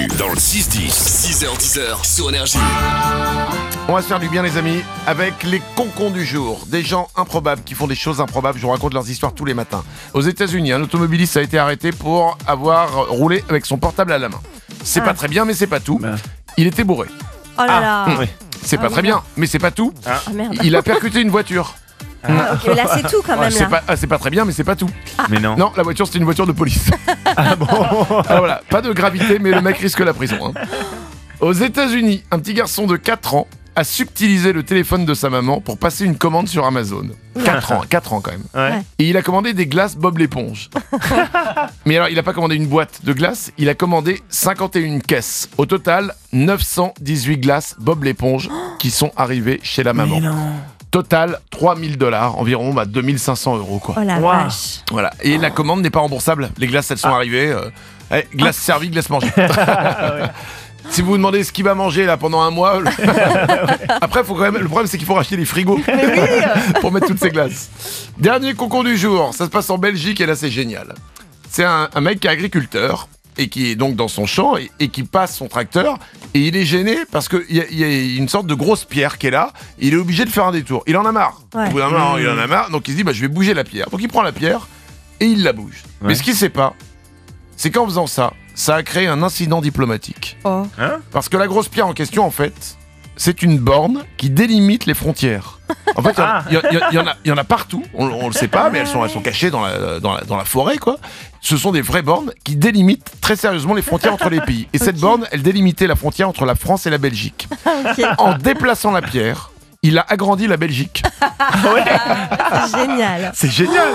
Manu dans le 6-10. 6h10 sur Énergie. On va se faire du bien les amis avec les concons du jour. Des gens improbables qui font des choses improbables. Je vous raconte leurs histoires tous les matins. Aux États-Unis, un automobiliste a été arrêté pour avoir roulé avec son portable à la main. C'est pas très bien, mais c'est pas tout. Il était bourré. Oh là là. C'est Ah pas très bien, mais c'est pas tout. Ah, merde. Il a percuté une voiture. Ah, ok, mais là c'est tout quand Ouais, même c'est là. pas, ah, c'est pas très bien, mais c'est pas tout. Mais non. Non, la voiture c'était une voiture de police. ah bon voilà, pas de gravité, mais le mec risque la prison. hein. Aux États-Unis, un petit garçon de 4 ans a subtilisé le téléphone de sa maman pour passer une commande sur Amazon. 4 ans, 4 ans quand même. Ouais. Et il a commandé des glaces Bob l'éponge. Mais alors, il a pas commandé une boîte de glaces, il a commandé 51 caisses. Au total, 918 glaces Bob l'éponge qui sont arrivées chez la maman. Mais non. Total, 3000 dollars, environ bah, 2500 euros quoi. Oh la vache. Voilà. Et la commande n'est pas remboursable. Les glaces, elles sont arrivées. euh, eh, glace servie, glace mangée. Si vous vous demandez ce qu'il va manger là pendant un mois, le- après faut quand même. Le problème c'est qu'il faut racheter les frigos pour mettre toutes ces glaces. Dernier concours du jour, ça se passe en Belgique et là c'est génial. C'est un, un mec qui est agriculteur et qui est donc dans son champ et, et qui passe son tracteur et il est gêné parce qu'il y, a- il y a une sorte de grosse pierre qui est là. et il est obligé de faire un détour. Il en a marre. Ouais. Au bout d'un moment, il en a marre. Donc il se dit bah, je vais bouger la pierre. Donc il prend la pierre et il la bouge. Mais ce qu'il sait pas, c'est qu'en faisant ça, ça a créé un incident diplomatique. Oh. Parce que la grosse pierre en question, en fait, c'est une borne qui délimite les frontières. En fait, il y en a- y, y y en partout, on, on le sait pas, mais elles sont, elles sont cachées dans la, dans, la, dans la forêt, quoi. Ce sont des vraies bornes qui délimitent très sérieusement les frontières entre les pays. Et cette borne, elle délimitait la frontière entre la France et la Belgique. En déplaçant la pierre, il a agrandi la Belgique. C'est génial. C'est génial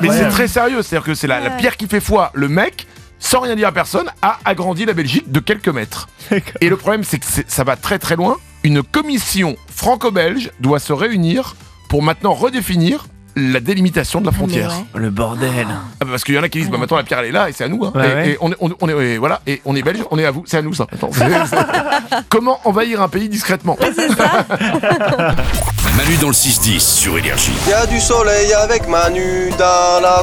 Mais c'est très sérieux, c'est-à-dire que c'est la, la pierre qui fait foi. Le mec, sans rien dire à personne, a agrandi la Belgique de quelques mètres. Et le problème, c'est que ça va très très loin. Une commission franco-belge doit se réunir pour maintenant redéfinir la délimitation de la frontière. Mais Le bordel. Ah bah Parce qu'il y en a qui disent, bah maintenant la pierre elle est là et c'est à nous. hein. Ouais, et, ouais. et on, est- on, on est, et voilà, et on est belge, on est à vous, c'est à nous ça. Attends, Comment envahir un pays discrètement? Manu dans le 6-10 sur Énergie. Y a du soleil avec Manu dans la